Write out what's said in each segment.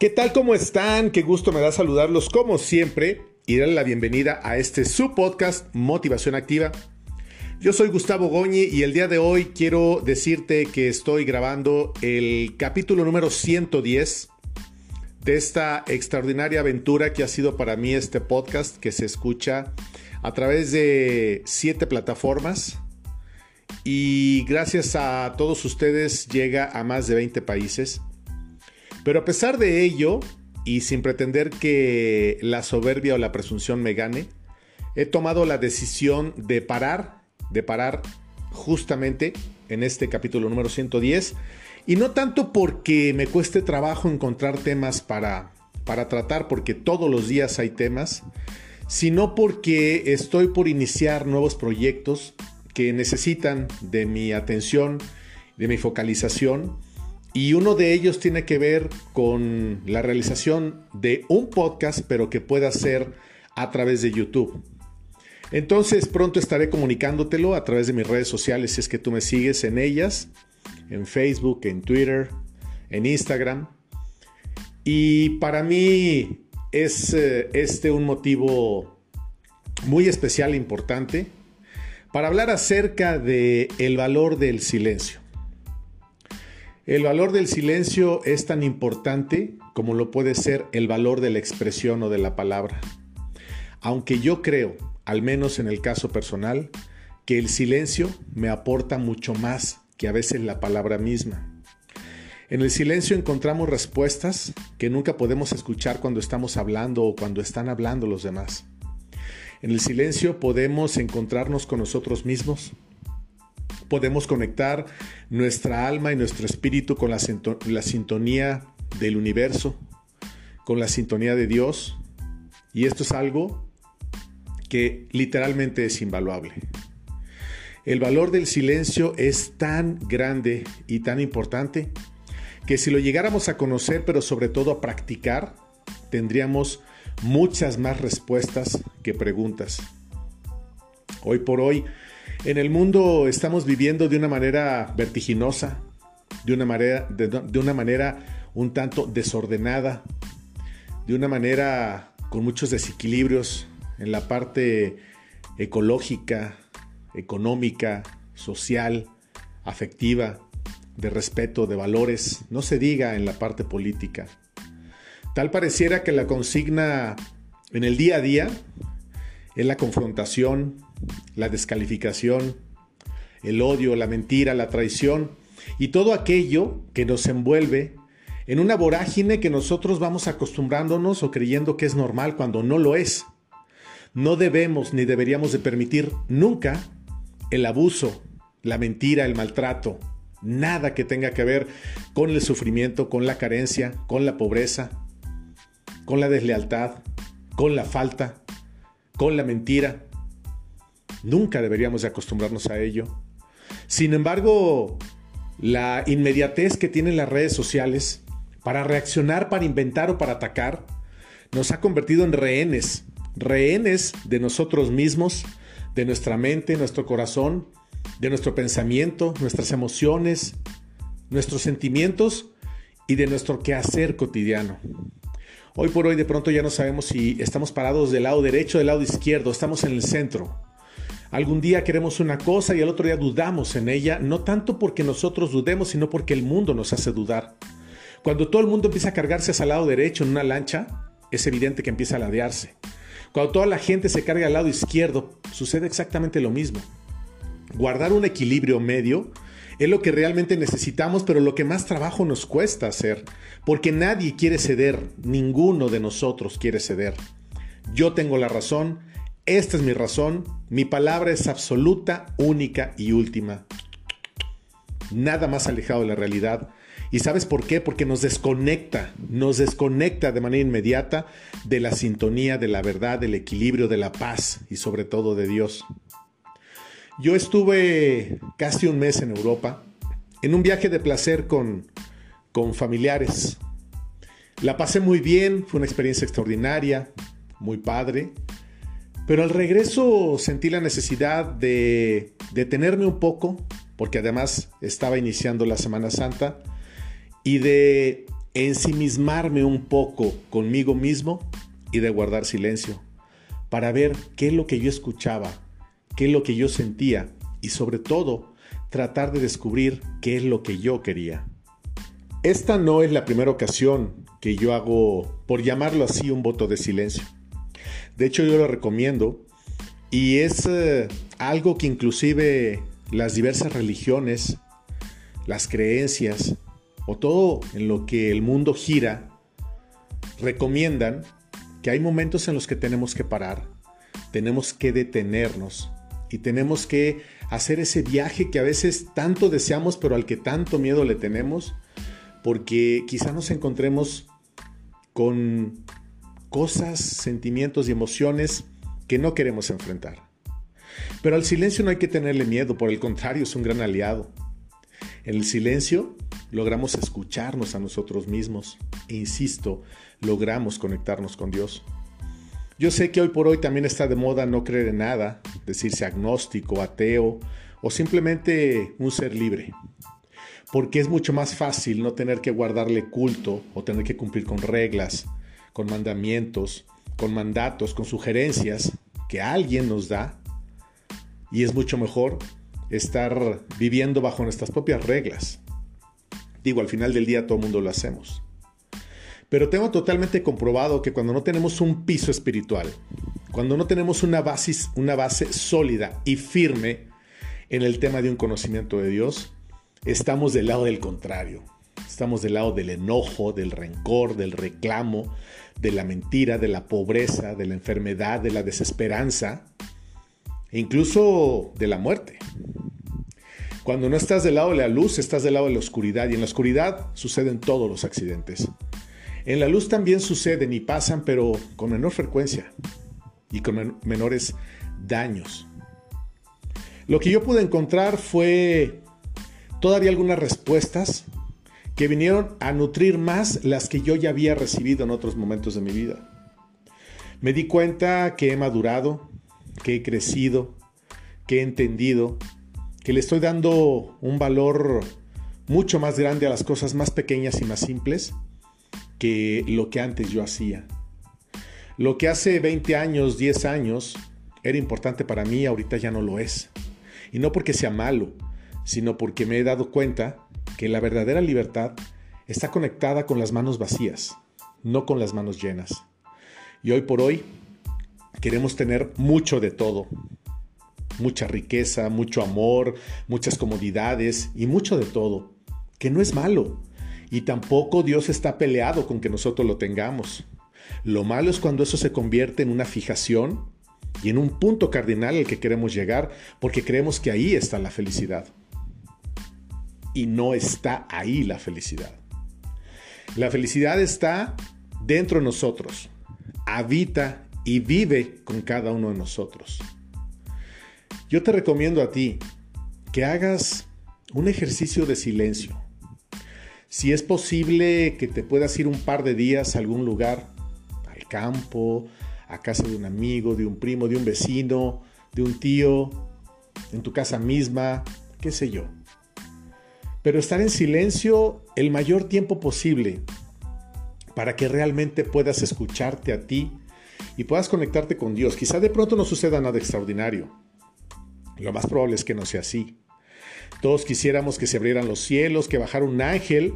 ¿Qué tal? ¿Cómo están? Qué gusto me da saludarlos como siempre y darle la bienvenida a este su podcast Motivación Activa. Yo soy Gustavo Goñi y el día de hoy quiero decirte que estoy grabando el capítulo número 110 de esta extraordinaria aventura que ha sido para mí este podcast que se escucha a través de siete plataformas y gracias a todos ustedes llega a más de 20 países. Pero a pesar de ello, y sin pretender que la soberbia o la presunción me gane, he tomado la decisión de parar, de parar justamente en este capítulo número 110, y no tanto porque me cueste trabajo encontrar temas para, para tratar, porque todos los días hay temas, sino porque estoy por iniciar nuevos proyectos que necesitan de mi atención, de mi focalización, y uno de ellos tiene que ver con la realización de un podcast, pero que pueda ser a través de YouTube. Entonces pronto estaré comunicándotelo a través de mis redes sociales si es que tú me sigues en ellas, en Facebook, en Twitter, en Instagram. Y para mí es eh, este un motivo muy especial e importante para hablar acerca de el valor del silencio. El valor del silencio es tan importante como lo puede ser el valor de la expresión o de la palabra. Aunque yo creo, al menos en el caso personal, que el silencio me aporta mucho más que a veces la palabra misma. En el silencio encontramos respuestas que nunca podemos escuchar cuando estamos hablando o cuando están hablando los demás. En el silencio podemos encontrarnos con nosotros mismos, podemos conectar nuestra alma y nuestro espíritu con la, sintonía del universo, con la sintonía de Dios. Y esto es algo que literalmente es invaluable. El valor del silencio es tan grande y tan importante que si lo llegáramos a conocer, pero sobre todo a practicar, tendríamos muchas más respuestas que preguntas. Hoy por hoy, en el mundo estamos viviendo de una manera vertiginosa, de una manera, de, una manera un tanto desordenada, de una manera con muchos desequilibrios en la parte ecológica, económica, social, afectiva, de respeto, de valores, no se diga en la parte política. Tal pareciera que la consigna en el día a día es la confrontación, la descalificación, el odio, la mentira, la traición y todo aquello que nos envuelve en una vorágine que nosotros vamos acostumbrándonos o creyendo que es normal cuando no lo es. No debemos ni deberíamos de permitir nunca el abuso, la mentira, el maltrato, nada que tenga que ver con el sufrimiento, con la carencia, con la pobreza, con la deslealtad, con la falta, con la mentira. Nunca deberíamos de acostumbrarnos a ello. Sin embargo, la inmediatez que tienen las redes sociales para reaccionar, para inventar o para atacar, nos ha convertido en rehenes, rehenes de nosotros mismos, de nuestra mente, nuestro corazón, de nuestro pensamiento, nuestras emociones, nuestros sentimientos y de nuestro quehacer cotidiano. Hoy por hoy de pronto ya no sabemos si estamos parados del lado derecho o del lado izquierdo, estamos en el centro. Algún día queremos una cosa y al otro día dudamos en ella, no tanto porque nosotros dudemos, sino porque el mundo nos hace dudar. Cuando todo el mundo empieza a cargarse hacia el lado derecho en una lancha, es evidente que empieza a ladearse. Cuando toda la gente se carga al lado izquierdo, sucede exactamente lo mismo. Guardar un equilibrio medio es lo que realmente necesitamos, pero lo que más trabajo nos cuesta hacer, porque nadie quiere ceder, ninguno de nosotros quiere ceder. Yo tengo la razón, esta es mi razón, mi palabra es absoluta, única y última. Nada más alejado de la realidad. ¿Y sabes por qué? Porque nos desconecta, nos desconecta de manera inmediata de la sintonía, de la verdad, del equilibrio, de la paz y sobre todo de Dios. Yo estuve casi un mes en Europa, en un viaje de placer con, con familiares. La pasé muy bien, fue una experiencia extraordinaria, muy padre. Pero al regreso sentí la necesidad de detenerme un poco, porque además estaba iniciando la Semana Santa, y de ensimismarme un poco conmigo mismo y de guardar silencio, para ver qué es lo que yo escuchaba, qué es lo que yo sentía y sobre todo tratar de descubrir qué es lo que yo quería. Esta no es la primera ocasión que yo hago, por llamarlo así, un voto de silencio. De hecho, yo lo recomiendo. Y es eh, algo que inclusive las diversas religiones, las creencias o todo en lo que el mundo gira, recomiendan que hay momentos en los que tenemos que parar, tenemos que detenernos y tenemos que hacer ese viaje que a veces tanto deseamos pero al que tanto miedo le tenemos, porque quizá nos encontremos con cosas, sentimientos y emociones que no queremos enfrentar. Pero al silencio no hay que tenerle miedo, por el contrario, es un gran aliado. En el silencio logramos escucharnos a nosotros mismos e insisto, logramos conectarnos con Dios. Yo sé que hoy por hoy también está de moda no creer en nada, decirse agnóstico, ateo o simplemente un ser libre. Porque es mucho más fácil no tener que guardarle culto o tener que cumplir con reglas, con mandamientos, con mandatos, con sugerencias que alguien nos da. Y es mucho mejor estar viviendo bajo nuestras propias reglas. Digo, al final del día todo el mundo lo hacemos. Pero tengo totalmente comprobado que cuando no tenemos un piso espiritual, cuando no tenemos una base, una base sólida y firme en el tema de un conocimiento de Dios, estamos del lado del contrario. Estamos del lado del enojo, del rencor, del reclamo, de la mentira, de la pobreza, de la enfermedad, de la desesperanza e incluso de la muerte. Cuando no estás del lado de la luz, estás del lado de la oscuridad y en la oscuridad suceden todos los accidentes. En la luz también suceden y pasan, pero con menor frecuencia y con menores daños. Lo que yo pude encontrar fue todavía algunas respuestas que vinieron a nutrir más las que yo ya había recibido en otros momentos de mi vida. Me di cuenta que he madurado, que he crecido, que he entendido, que le estoy dando un valor mucho más grande a las cosas más pequeñas y más simples que lo que antes yo hacía. Lo que hace 20 años, 10 años era importante para mí, ahorita ya no lo es. Y no porque sea malo, sino porque me he dado cuenta que la verdadera libertad está conectada con las manos vacías, no con las manos llenas. Y hoy por hoy queremos tener mucho de todo. Mucha riqueza, mucho amor, muchas comodidades y mucho de todo. Que no es malo, y tampoco Dios está peleado con que nosotros lo tengamos. Lo malo es cuando eso se convierte en una fijación y en un punto cardinal al que queremos llegar porque creemos que ahí está la felicidad. Y no está ahí la felicidad. La felicidad está dentro de nosotros, habita y vive con cada uno de nosotros. Yo te recomiendo a ti que hagas un ejercicio de silencio. Si es posible que te puedas ir un par de días a algún lugar, al campo, a casa de un amigo, de un primo, de un vecino, de un tío, en tu casa misma, qué sé yo. Pero estar en silencio el mayor tiempo posible para que realmente puedas escucharte a ti y puedas conectarte con Dios. Quizá de pronto no suceda nada extraordinario. Lo más probable es que no sea así. Todos quisiéramos que se abrieran los cielos, que bajara un ángel,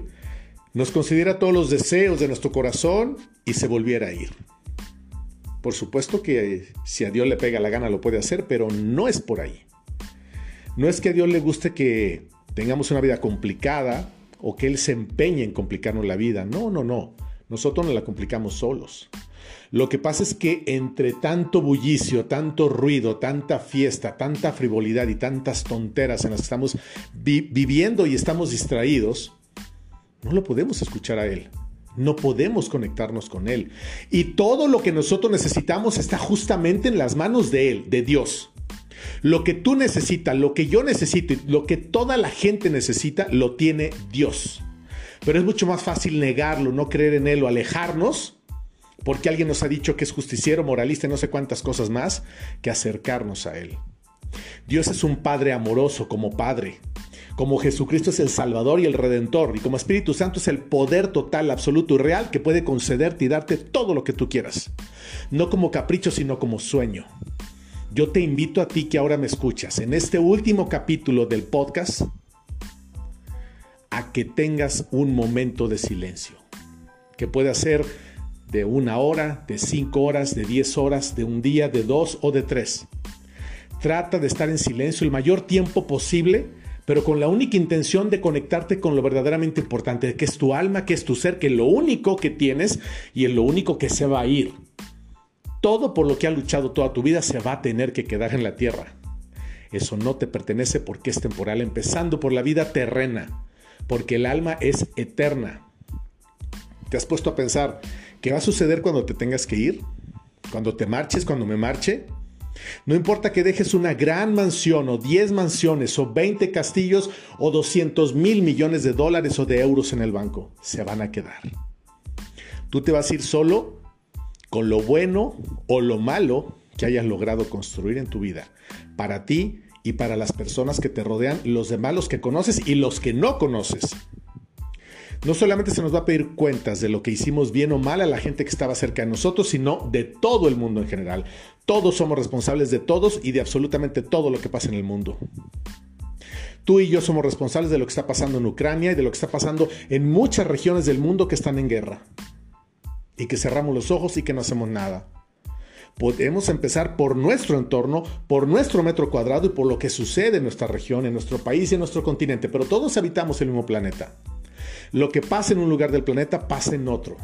nos considera todos los deseos de nuestro corazón y se volviera a ir. Por supuesto que si a Dios le pega la gana lo puede hacer, pero no es por ahí. No es que a Dios le guste que tengamos una vida complicada o que Él se empeñe en complicarnos la vida. No, no, no. Nosotros nos la complicamos solos. Lo que pasa es que entre tanto bullicio, tanto ruido, tanta fiesta, tanta frivolidad y tantas tonteras en las que estamos viviendo y estamos distraídos, no lo podemos escuchar a Él. No podemos conectarnos con Él. Y todo lo que nosotros necesitamos está justamente en las manos de Él, de Dios. Lo que tú necesitas, lo que yo necesito y lo que toda la gente necesita, lo tiene Dios. Pero es mucho más fácil negarlo, no creer en Él o alejarnos porque alguien nos ha dicho que es justiciero, moralista y no sé cuántas cosas más, que acercarnos a Él. Dios es un Padre amoroso como Padre. como Jesucristo es el Salvador y el Redentor, y como Espíritu Santo es el poder total, absoluto y real que puede concederte y darte todo lo que tú quieras. No como capricho, sino como sueño. Yo te invito a ti que ahora me escuchas en este último capítulo del podcast a que tengas un momento de silencio, que puede ser de una hora, de cinco horas, de diez horas, de un día, de dos o de tres. Trata de estar en silencio el mayor tiempo posible, pero con la única intención de conectarte con lo verdaderamente importante, que es tu alma, que es tu ser, que es lo único que tienes y es lo único que se va a ir. Todo por lo que has luchado toda tu vida se va a tener que quedar en la tierra. Eso no te pertenece porque es temporal, empezando por la vida terrena, porque el alma es eterna. ¿Te has puesto a pensar qué va a suceder cuando te tengas que ir? ¿Cuando te marches? ¿Cuando me marche? No importa que dejes una gran mansión o 10 mansiones o 20 castillos o 200 mil millones de dólares o de euros en el banco, se van a quedar. Tú te vas a ir solo con lo bueno o lo malo que hayas logrado construir en tu vida, para ti y para las personas que te rodean, los demás, los que conoces y los que no conoces. No solamente se nos va a pedir cuentas de lo que hicimos bien o mal a la gente que estaba cerca de nosotros, sino de todo el mundo en general. Todos somos responsables de todos y de absolutamente todo lo que pasa en el mundo. Tú y yo somos responsables de lo que está pasando en Ucrania y de lo que está pasando en muchas regiones del mundo que están en guerra. Y que cerramos los ojos y que no hacemos nada. Podemos empezar por nuestro entorno, por nuestro metro cuadrado y por lo que sucede en nuestra región, en nuestro país y en nuestro continente, pero todos habitamos el mismo planeta. Lo que pasa en un lugar del planeta pasa en otro.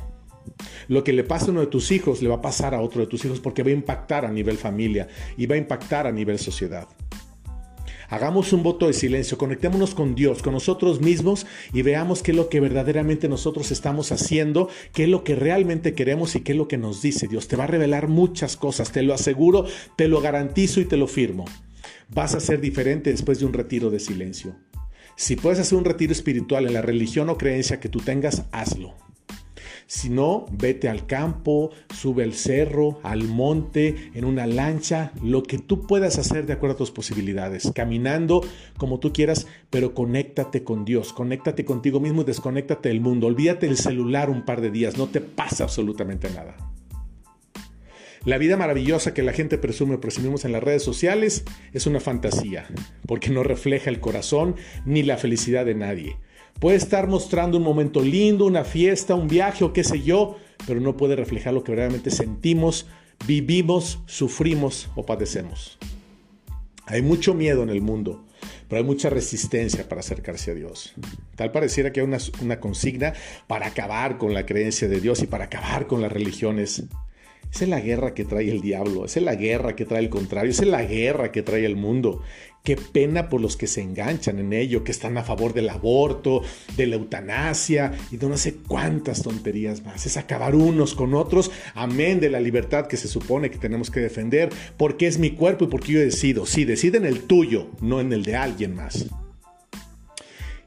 Lo que le pasa a uno de tus hijos le va a pasar a otro de tus hijos porque va a impactar a nivel familia y va a impactar a nivel sociedad. Hagamos un voto de silencio, conectémonos con Dios, con nosotros mismos y veamos qué es lo que verdaderamente nosotros estamos haciendo, qué es lo que realmente queremos y qué es lo que nos dice Dios. Te va a revelar muchas cosas, te lo aseguro, te lo garantizo y te lo firmo. Vas a ser diferente después de un retiro de silencio. Si puedes hacer un retiro espiritual en la religión o creencia que tú tengas, hazlo. Si no, vete al campo, sube al cerro, al monte, en una lancha, lo que tú puedas hacer de acuerdo a tus posibilidades, caminando como tú quieras, pero conéctate con Dios, conéctate contigo mismo y desconéctate del mundo. Olvídate del celular un par de días, no te pasa absolutamente nada. La vida maravillosa que la gente presume o presumimos en las redes sociales es una fantasía, porque no refleja el corazón ni la felicidad de nadie. Puede estar mostrando un momento lindo, una fiesta, un viaje o qué sé yo, pero no puede reflejar lo que verdaderamente sentimos, vivimos, sufrimos o padecemos. Hay mucho miedo en el mundo, pero hay mucha resistencia para acercarse a Dios. Tal pareciera que hay una, una, consigna para acabar con la creencia de Dios y para acabar con las religiones. Esa es la guerra que trae el diablo, esa es la guerra que trae el contrario, esa es la guerra que trae el mundo. Qué pena por los que se enganchan en ello, que están a favor del aborto, de la eutanasia y de no sé cuántas tonterías más. Es acabar unos con otros, amén de la libertad que se supone que tenemos que defender, porque es mi cuerpo y porque yo decido. Sí, decide en el tuyo, no en el de alguien más.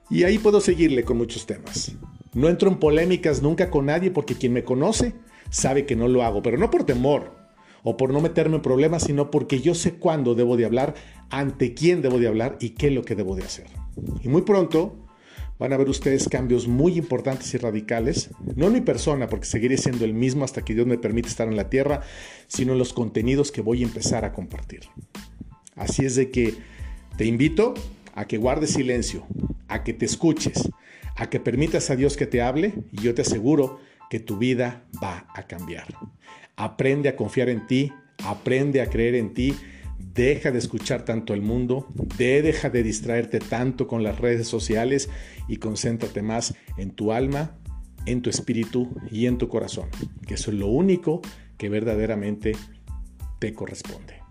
Y ahí puedo seguirle con muchos temas. No entro en polémicas nunca con nadie porque quien me conoce sabe que no lo hago, pero no por temor o por no meterme en problemas, sino porque yo sé cuándo debo de hablar, ante quién debo de hablar y qué es lo que debo de hacer. Y muy pronto van a ver ustedes cambios muy importantes y radicales, no en mi persona, porque seguiré siendo el mismo hasta que Dios me permita estar en la tierra, sino en los contenidos que voy a empezar a compartir. Así es de que te invito a que guardes silencio, a que te escuches, a que permitas a Dios que te hable y yo te aseguro que tu vida va a cambiar. Aprende a confiar en ti, aprende a creer en ti, deja de escuchar tanto el mundo, deja de distraerte tanto con las redes sociales y concéntrate más en tu alma, en tu espíritu y en tu corazón, que eso es lo único que verdaderamente te corresponde.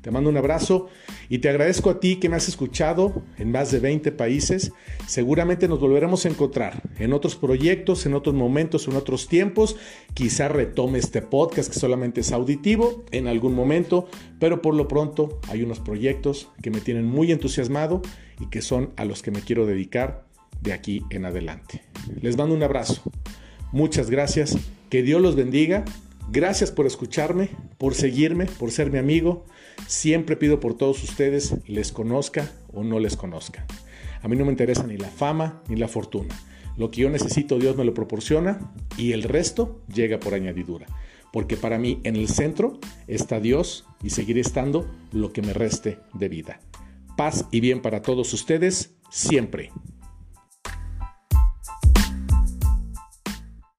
Te mando un abrazo y te agradezco a ti que me has escuchado en más de 20 países. Seguramente nos volveremos a encontrar en otros proyectos, en otros momentos, en otros tiempos. Quizá retome este podcast que solamente es auditivo en algún momento, pero por lo pronto hay unos proyectos que me tienen muy entusiasmado y que son a los que me quiero dedicar de aquí en adelante. Les mando un abrazo. Muchas gracias. Que Dios los bendiga. Gracias por escucharme, por seguirme, por ser mi amigo. Siempre pido por todos ustedes, les conozca o no les conozca. A mí no me interesa ni la fama ni la fortuna. Lo que yo necesito Dios me lo proporciona y el resto llega por añadidura. Porque para mí en el centro está Dios y seguiré estando lo que me reste de vida. Paz y bien para todos ustedes siempre.